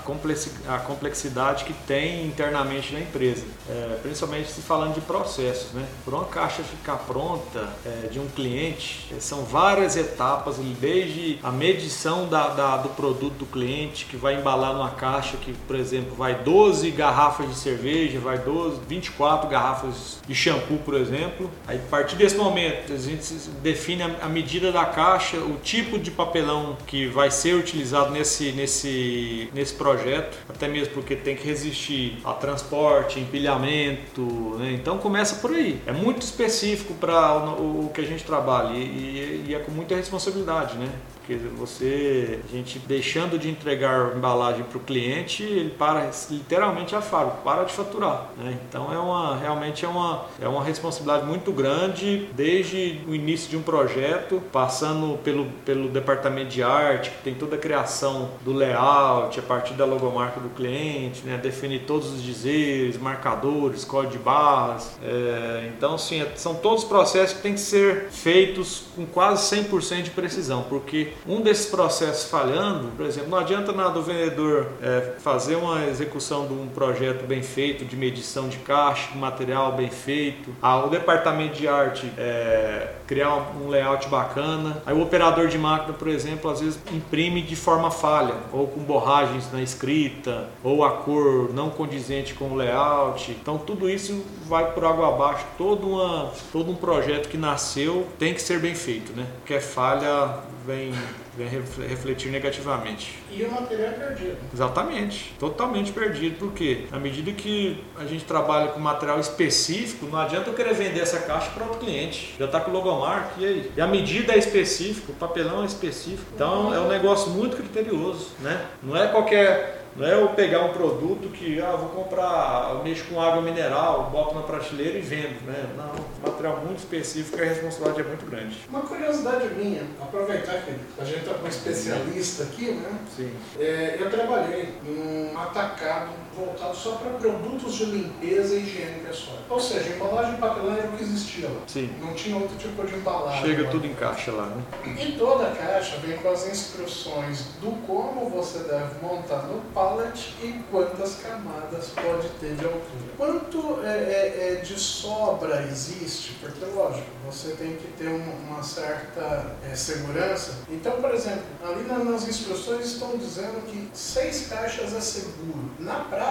Speaker 4: a complexidade que tem internamente na empresa, é, principalmente se falando de processos, né? Por uma caixa ficar pronta é, de um cliente, é, são várias etapas, desde a medição da, da, do produto do cliente, que vai embalar numa caixa que, por exemplo, vai 12 garrafas de cerveja, vai 12, 24 garrafas de shampoo, por exemplo. Aí, a partir desse momento, a gente define a medida da caixa, o tipo de papelão que vai ser utilizado nesse, nesse, nesse projeto, até mesmo porque tem que resistir a transporte, empilhamento, né? então começa por aí. É muito específico para o, o, que a gente trabalha e, e, e é com muita responsabilidade, né? Porque você, a gente deixando de entregar embalagem para o cliente, ele para literalmente a fábrica, para de faturar. Né? Então é uma, realmente é uma, é uma responsabilidade muito grande desde o início de um projeto, passando pelo, pelo departamento de arte, que tem toda a criação do layout, a partir da logomarca do cliente, né? definir todos os dizeres, marcadores, código de barras. É, então, sim, é, são todos processos que têm que ser feitos com quase 100% de precisão, porque um desses processos falhando, por exemplo, não adianta nada o vendedor é, fazer uma execução de um projeto bem feito, de medição de caixa, material bem feito, ah, o departamento de arte é, criar um layout bacana, aí o operador de máquina, por exemplo, às vezes imprime de forma falha, ou com borragens na escrita, ou a cor não condizente com o layout. Então tudo isso vai por água abaixo, todo, uma, todo um projeto que nasceu tem que ser bem feito, né? Porque é falha vem, vem refletir negativamente.
Speaker 2: E o material é perdido.
Speaker 4: Exatamente, totalmente perdido, porque à medida que a gente trabalha com material específico, não adianta eu querer vender essa caixa para outro cliente. Já está com o logomarca, e aí? E a medida é específica, o papelão é específico. Então é um negócio muito criterioso, né? Não é qualquer não é eu pegar um produto que, ah, vou comprar, eu mexo com água mineral, boto na prateleira e vendo, né? Não, material muito específico e a responsabilidade é muito grande.
Speaker 2: Uma curiosidade minha, aproveitar que a gente está com um especialista aqui, né?
Speaker 4: Sim.
Speaker 2: É, eu trabalhei num atacado voltado só para produtos de limpeza e higiene pessoal. Ou seja, embalagem de papelão era o que existia lá.
Speaker 4: Sim.
Speaker 2: Não tinha outro tipo de embalagem.
Speaker 4: Chega
Speaker 2: lá.
Speaker 4: tudo em caixa lá, né?
Speaker 2: E toda a caixa vem com as instruções do como você deve montar no pallet e quantas camadas pode ter de altura. Quanto é, é, é de sobra existe? Porque, lógico, você tem que ter uma, uma certa é, segurança. Então, por por exemplo, ali nas instruções estão dizendo que seis caixas é seguro. Na prática,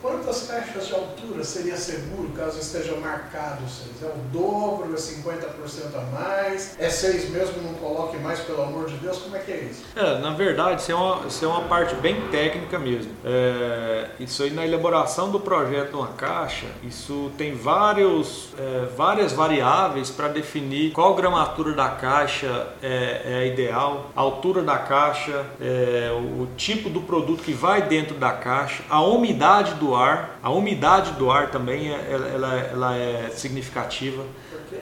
Speaker 2: quantas caixas de altura seria seguro caso esteja marcado seis? É o dobro, é 50% a mais? É seis mesmo, não coloque mais, pelo amor de Deus? Como é que é isso?
Speaker 4: É, na verdade, isso é uma, isso é uma parte bem técnica mesmo. É, isso aí na elaboração do projeto de uma caixa, isso tem vários, é, várias variáveis para definir qual gramatura da caixa é, é, a ideal, a altura da caixa, é, o, o tipo do produto que vai dentro da caixa, a umidade do ar, a umidade do ar também é, ela, ela, ela é significativa.
Speaker 2: Porque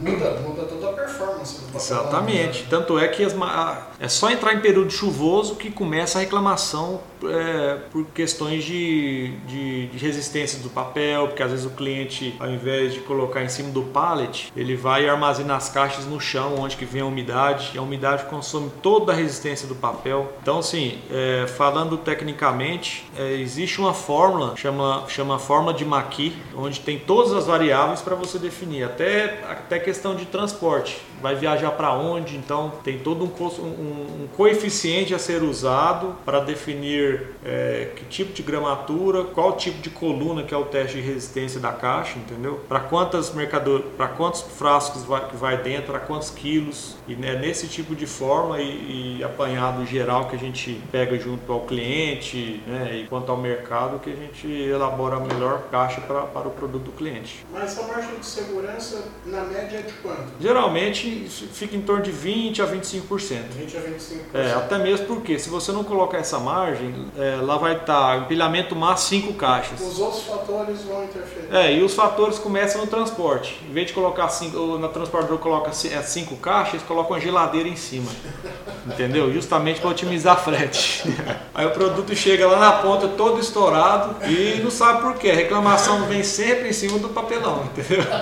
Speaker 2: muda, muda toda a performance.
Speaker 4: Exatamente. Tanto é que as, é só entrar em período chuvoso que começa a reclamação é, por questões de, de, de, resistência do papel, porque às vezes o cliente, ao invés de colocar em cima do pallet, ele vai armazenar as caixas no chão, onde que vem a umidade, e a umidade consome toda a resistência do papel. Então, assim, é, falando tecnicamente, é, existe uma fórmula, chama, chama fórmula de Maqui, onde tem todas as variáveis para você definir, até, até questão de transporte. Vai viajar para onde, então tem todo um, um, um coeficiente a ser usado para definir é, que tipo de gramatura, qual tipo de coluna que é o teste de resistência da caixa, entendeu? Para quantas para quantos frascos vai, que vai dentro, para quantos quilos e né, nesse tipo de forma e, e, apanhado geral que a gente pega junto ao cliente, né, e quanto ao mercado que a gente elabora a melhor caixa pra, para o produto do cliente.
Speaker 2: Mas a margem de segurança na média é de quanto?
Speaker 4: Geralmente fica em torno de 20 a 25%.
Speaker 2: 20 a 25%.
Speaker 4: É, até mesmo porque se você não colocar essa margem, é, lá vai estar empilhamento máximo 5 caixas.
Speaker 2: Os outros fatores vão interferir.
Speaker 4: É, e os fatores começam no transporte. Em vez de colocar cinco, na transportador coloca 5 é, caixas, eles colocam a geladeira em cima. Entendeu? Justamente para otimizar frete. Aí o produto chega lá na ponta todo estourado e não sabe por quê. A reclamação vem sempre em cima do papelão, entendeu?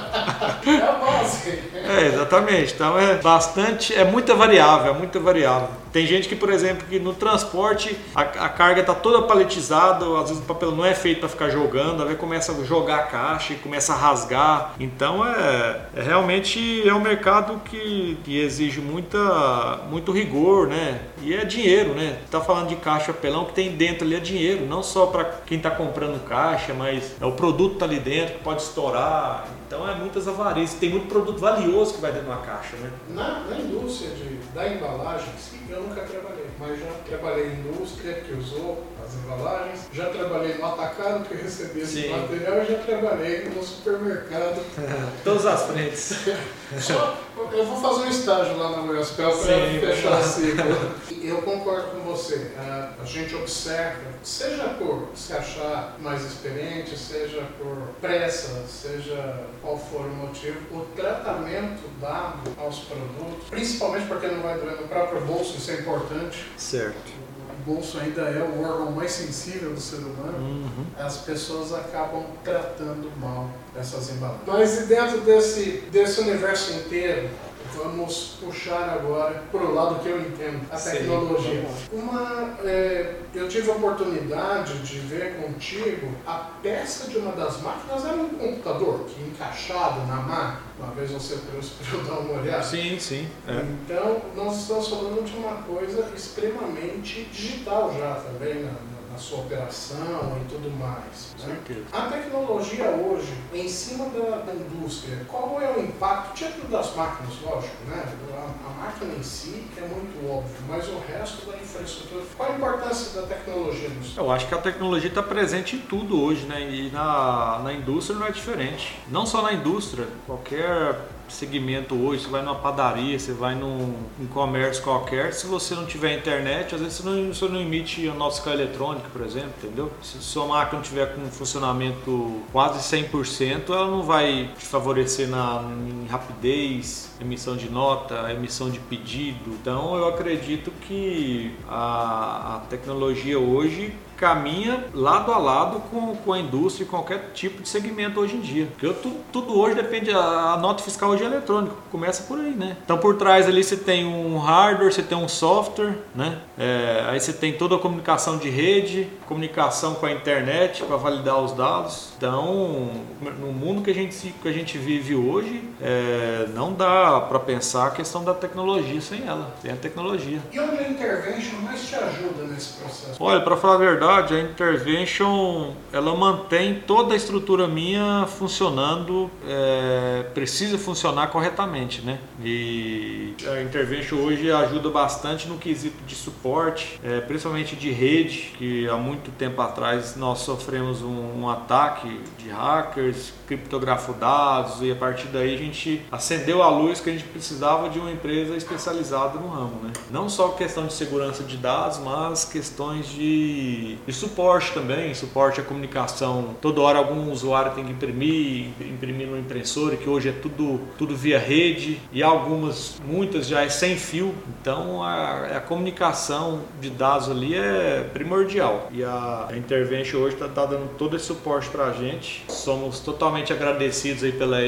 Speaker 2: É a base.
Speaker 4: É, exatamente. Então é bastante, é muita variável, é muita variável. Tem gente que, por exemplo, que no transporte a, a carga está toda paletizada, às vezes o papel não é feito para ficar jogando, aí começa a jogar a caixa e começa a rasgar. Então é, é realmente é um mercado que, que exige muita, muito rigor, né? E é dinheiro, né? Tá falando de caixa pelão que tem dentro ali é dinheiro, não só para quem está comprando caixa, mas é o produto tá ali dentro que pode estourar. Então é muitas avarias. Tem muito produto valioso que vai dentro de uma caixa, né?
Speaker 2: Na, na indústria de, da embalagem, eu nunca trabalhei, mas já trabalhei em indústria que usou embalagens, já trabalhei no atacado que recebia esse material e já trabalhei no supermercado.
Speaker 4: Todas as frentes.
Speaker 2: Só, eu vou fazer um estágio lá na USPEL para fechar a ciclo. Eu concordo com você. A, gente observa, seja por se achar mais experiente, seja por pressa, seja qual for o motivo, o tratamento dado aos produtos, principalmente porque não vai doer no próprio bolso, isso é importante.
Speaker 4: Certo
Speaker 2: o bolso ainda é o órgão mais sensível do ser humano, uhum. as pessoas acabam tratando mal essas embalagens. Mas dentro desse, desse universo inteiro, vamos puxar agora para o lado que eu entendo, a tecnologia. Uma, é, eu tive a oportunidade de ver contigo a peça de uma das máquinas era um computador que encaixado na máquina. Uma vez você trouxe para eu dar uma olhada.
Speaker 4: Sim, sim.
Speaker 2: É. Então, nós estamos falando de uma coisa extremamente digital já também, né? Na sua operação e tudo mais. Né? A tecnologia hoje, em cima da, da, indústria, qual é o impacto, dentro das máquinas, lógico, né? A, a, máquina em si é muito óbvio, mas o resto da infraestrutura, qual a importância da tecnologia nisso?
Speaker 4: Eu acho que a tecnologia está presente em tudo hoje, né? E na, na indústria não é diferente. Não só na indústria, qualquer segmento hoje, você vai numa padaria, você vai num, num comércio qualquer, se você não tiver internet, às vezes você não, você não emite a fiscal eletrônica, por exemplo, entendeu? Se sua máquina não tiver com funcionamento quase 100%, ela não vai te favorecer na, em rapidez, emissão de nota, emissão de pedido. Então eu acredito que a, a tecnologia hoje caminha lado a lado com, com a indústria e qualquer tipo de segmento hoje em dia. Porque tudo, tudo hoje depende, a, a, nota fiscal hoje é eletrônica, começa por aí, né? Então por trás ali você tem um hardware, você tem um software, né? É, aí você tem toda a comunicação de rede, comunicação com a internet para validar os dados. Então, no mundo que a gente, que a gente vive hoje, é, não dá para pensar a questão da tecnologia sem ela, sem a tecnologia.
Speaker 2: E onde a intervention mais te ajuda nesse processo?
Speaker 4: Olha, para falar a verdade, a intervention ela mantém toda a estrutura minha funcionando, é, precisa funcionar corretamente, né? E a intervention hoje ajuda bastante no quesito de suporte, é, principalmente de rede, que há muito tempo atrás nós sofremos um, um ataque de hackers, criptografou dados e a partir daí a gente acendeu a luz que a gente precisava de uma empresa especializada no ramo, né? Não só questão de segurança de dados, mas questões de, de suporte também, suporte à comunicação. Toda hora algum usuário tem que imprimir, imprimir no impressor, que hoje é tudo, tudo via rede e algumas, muitas já é sem fio. Então a, a comunicação de dados ali é primordial e a, a Intervention hoje está tá dando todo esse suporte para a gente. Somos totalmente agradecidos aí pela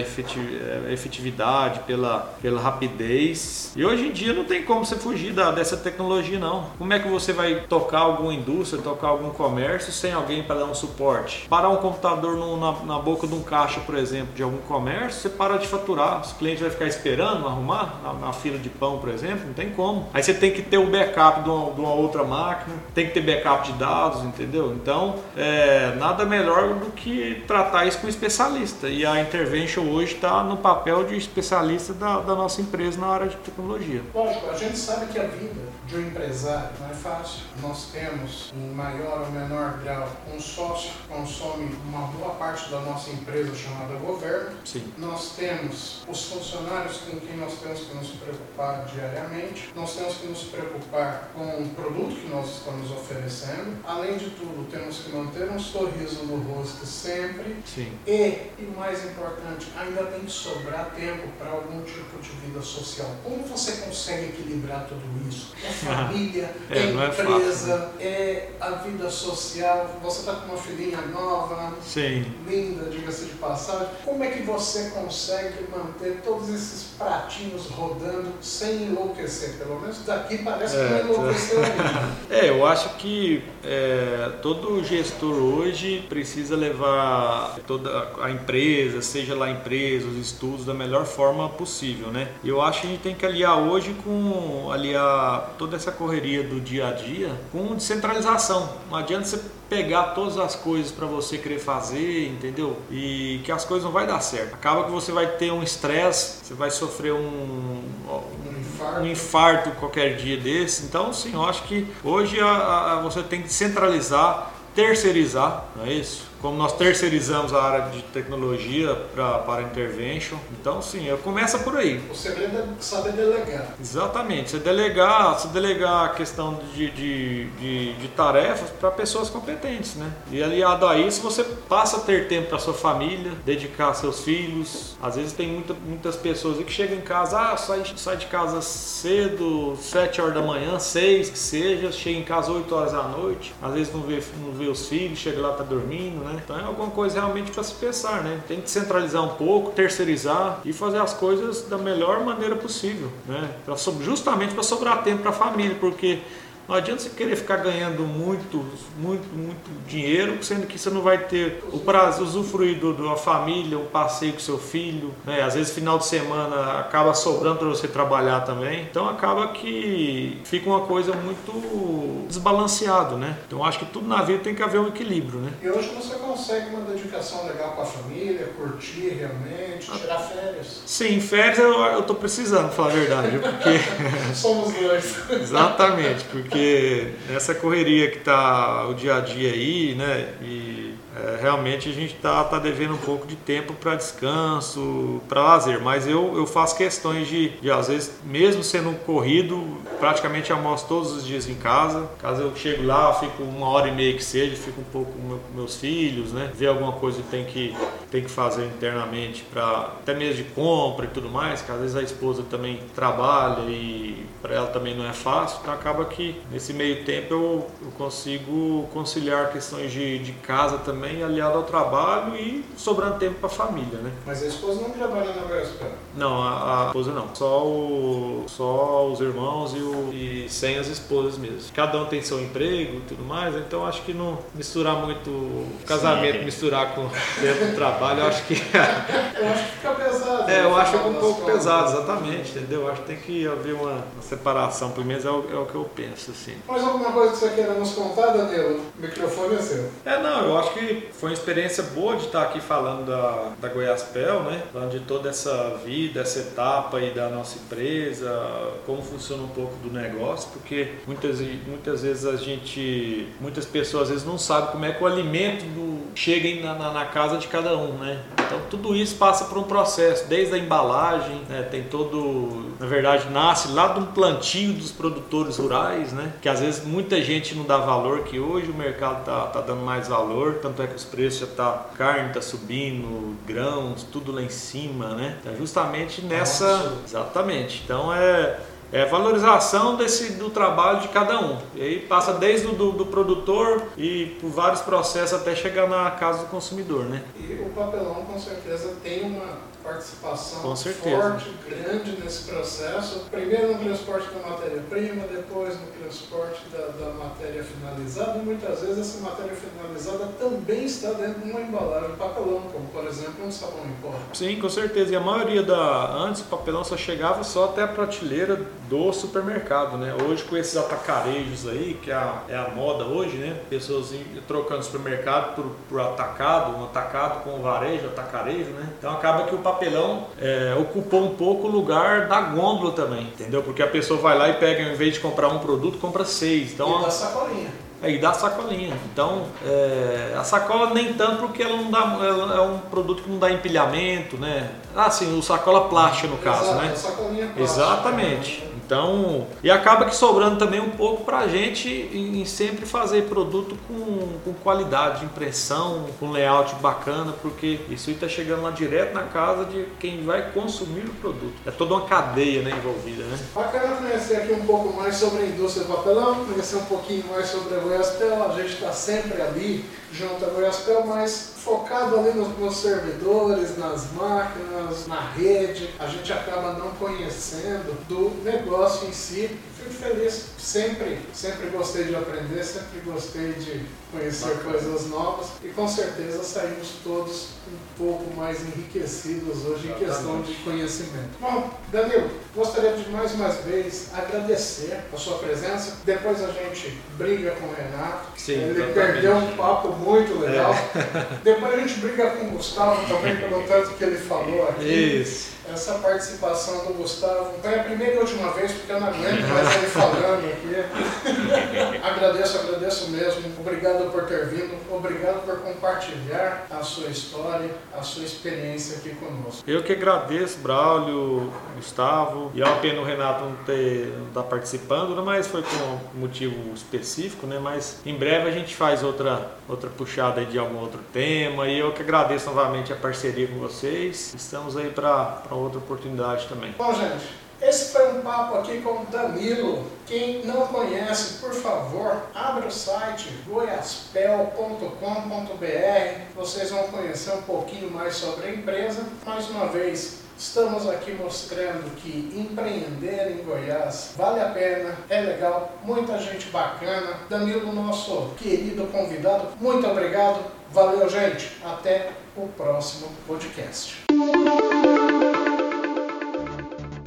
Speaker 4: efetividade, pela, pela rapidez. E hoje em dia não tem como você fugir da, dessa tecnologia não. Como é que você vai tocar alguma indústria, tocar algum comércio sem alguém para dar um suporte? Parar um computador no, na, na, boca de um caixa, por exemplo, de algum comércio, você para de faturar. Os clientes vai ficar esperando arrumar na, na fila de pão, por exemplo, não tem como. Aí você tem que ter o backup de uma, de uma outra máquina, tem que ter backup de dados, entendeu? Então, é, nada melhor do que tratar isso com um especialista. E a Intervention hoje está no papel de especialista da, da nossa empresa na área de tecnologia.
Speaker 2: Lógico, a gente sabe que a vida de um empresário não é fácil. Nós temos, em maior ou menor grau, um sócio que consome uma boa parte da nossa empresa chamada governo.
Speaker 4: Sim.
Speaker 2: Nós temos os funcionários com quem nós temos que nos preocupar diariamente. Nós temos que nos preocupar com o produto que nós estamos oferecendo. Além de tudo, temos que manter um sorriso no rosto sempre.
Speaker 4: Sim.
Speaker 2: E, e mais importante, ainda tem que sobrar tempo para algum tipo de vida social. Como você consegue equilibrar tudo isso? família, é, é empresa, é, é, a vida social. Você está com uma filhinha nova,
Speaker 4: Sim.
Speaker 2: linda, diga-se de passagem. Como é que você consegue manter todos esses pratinhos rodando sem enlouquecer? Pelo menos daqui parece é, que não enlouqueceu ainda.
Speaker 4: É, eu acho que é, todo gestor hoje precisa levar toda a empresa, seja lá a empresa, os estudos, da melhor forma possível, né? Eu acho que a gente tem que aliar hoje com aliar toda essa correria do dia a dia com descentralização. Não adianta você pegar todas as coisas para você querer fazer, entendeu? E que as coisas não vai dar certo. Acaba que você vai ter um estresse, você vai sofrer um, um, infarto. um infarto qualquer dia desse. Então, sim, eu acho que hoje a, a, você tem que centralizar, terceirizar, não é isso? Como nós terceirizamos a área de tecnologia pra, para intervention. Então, sim, começa por aí.
Speaker 2: O segredo é saber delegar.
Speaker 4: Exatamente, você delegar, você delegar a questão de, de, de, de tarefas para pessoas competentes, né? E aliado a isso, você passa a ter tempo para sua família, dedicar seus filhos. Às vezes tem muita, muitas pessoas que chegam em casa, ah, sai, sai de casa cedo, 7 horas da manhã, 6 que seja, chega em casa 8 horas da noite, às vezes não vê, não vê os filhos, chega lá tá dormindo, né? Então é alguma coisa realmente para se pensar, né? Tem que centralizar um pouco, terceirizar e fazer as coisas da melhor maneira possível, né? Pra, justamente para sobrar tempo para a família, porque não adianta você querer ficar ganhando muito, muito, muito dinheiro, sendo que você não vai ter o prazo, usufruir do, da família, um passeio com seu filho. Né? Às vezes, final de semana acaba sobrando para você trabalhar também. Então, acaba que fica uma coisa muito desbalanceado, né? Então, acho que tudo na vida tem que haver um equilíbrio, né?
Speaker 2: E hoje você consegue uma dedicação legal com a família, curtir realmente, tirar férias.
Speaker 4: Sim, férias eu, eu tô precisando, falar a verdade, porque...
Speaker 2: Somos dois.
Speaker 4: Exatamente, porque porque nessa correria que está o dia a dia aí, né? E é, realmente a gente está tá devendo um pouco de tempo para descanso, para lazer. Mas eu, eu faço questões de, de, às vezes, mesmo sendo corrido, praticamente almoço todos os dias em casa. Caso eu chego lá, fico uma hora e meia que seja, fico um pouco com meu, meus filhos, né? Ver alguma coisa que tem que, tem que fazer internamente, para até mesmo de compra e tudo mais, que às vezes a esposa também trabalha e para ela também não é fácil, então acaba que nesse meio tempo eu, eu consigo conciliar questões de, de casa também, aliado ao trabalho e sobrando tempo para a família, né?
Speaker 2: Mas a esposa não trabalha na Goiaspel?
Speaker 4: Não, a, a, esposa não. Só, o, só os irmãos e, o, e sem as esposas mesmo. Cada um tem seu emprego e tudo mais, então acho que não misturar muito casamento, Sim. misturar com dentro do trabalho, eu acho que.
Speaker 2: eu acho que fica pesado.
Speaker 4: É, eu acho um pouco pesado, exatamente, entendeu? Eu acho que tem que haver uma, separação, pelo menos é o, é o que eu penso, assim.
Speaker 2: Mais alguma coisa que você queira nos contar, Danilo? O microfone é seu.
Speaker 4: É, não, eu acho que foi uma experiência boa de estar aqui falando da, da Goiaspel, né? Falando de toda essa vida, essa etapa aí da nossa empresa, como funciona um pouco do negócio, porque muitas, muitas vezes a gente, muitas pessoas às vezes não sabem como é que o alimento do, chega na, na, na casa de cada um, né? Então tudo isso passa por um processo, desde a embalagem, né? tem todo, na verdade, nasce lá de um plantio dos produtores rurais, né? Que às vezes muita gente não dá valor, que hoje o mercado tá, tá dando mais valor, tanto é que os preços já tá, carne tá subindo, grãos, tudo lá em cima, né? Então, justamente nessa, Nossa. exatamente. Então é é valorização desse, do trabalho de cada um. E aí passa desde o do, do, produtor e por vários processos até chegar na casa do consumidor, né?
Speaker 2: E o papelão com certeza tem uma participação
Speaker 4: forte,
Speaker 2: grande nesse processo. Primeiro no transporte da matéria-prima, depois no transporte da, da, matéria finalizada, e muitas vezes essa matéria finalizada também está dentro de uma embalagem de papelão, como por exemplo um sabão em pó.
Speaker 4: Sim, com certeza. E a maioria da. Antes o papelão só chegava só até a prateleira do supermercado, né? Hoje com esses atacarejos aí, que é a, é a moda hoje, né? Pessoas trocando supermercado por, por atacado, um atacado com varejo, atacarejo, né? Então acaba que o papel papelão é, ocupou um pouco o lugar da gôndola também, entendeu? Porque a pessoa vai lá e pega, em vez de comprar um produto, compra seis. Então,
Speaker 2: e da sacolinha.
Speaker 4: É, e dá sacolinha. Então, é, a sacola nem tanto porque ela não dá, ela é um produto que não dá empilhamento, né? Ah, sim, o sacola plástica no caso,
Speaker 2: Exato,
Speaker 4: né?
Speaker 2: A sacolinha plástica.
Speaker 4: Exatamente. Então, e acaba que sobrando também um pouco para a gente em sempre fazer produto com, com qualidade de impressão, com layout bacana, porque isso está chegando lá direto na casa de quem vai consumir o produto. É toda uma cadeia né, envolvida, né?
Speaker 2: Bacana conhecer aqui um pouco mais sobre a indústria do papelão, conhecer um pouquinho mais sobre a Goiaspel. A gente está sempre ali junto à Goiaspel, mas focado ali nos, nos, servidores, nas máquinas, na rede, a gente acaba não conhecendo do negócio em si. Fico feliz, sempre, sempre gostei de aprender, sempre gostei de conhecer Bacana. coisas novas e com certeza saímos todos um pouco mais enriquecidos hoje em questão de conhecimento. Bom, Danilo, gostaria de mais uma vez agradecer a sua presença. Depois a gente briga com o Renato.
Speaker 4: Sim,
Speaker 2: Ele perdeu um papo muito legal. É. Depois a gente briga com o Gustavo também pelo tanto que ele falou aqui.
Speaker 4: Isso
Speaker 2: essa participação do Gustavo. Então é a primeira e última vez, porque eu não aguento mais ele falando aqui. agradeço, agradeço mesmo. Obrigado por ter vindo, obrigado por compartilhar a sua história, a sua experiência aqui conosco.
Speaker 4: Eu que agradeço, Braulio, Gustavo, e é uma pena o Renato não ter não estar tá participando, né, mas foi por um motivo específico, né? Mas em breve a gente faz outra, outra puxada de algum outro tema, e eu que agradeço novamente a parceria com vocês. Estamos aí para outra oportunidade também.
Speaker 2: Bom, gente, esse foi um papo aqui com o Danilo. Quem não conhece, por favor, abra o site goiaspel.com.br. Vocês vão conhecer um pouquinho mais sobre a empresa. Mais uma vez, Estamos aqui mostrando que empreender em Goiás vale a pena, é legal, muita gente bacana. Danilo, nosso querido convidado, muito obrigado. Valeu, gente. Até o próximo podcast.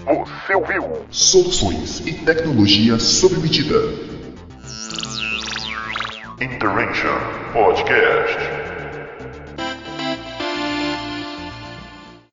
Speaker 1: Você ouviu? Soluções e tecnologia sob medida. Interaction Podcast.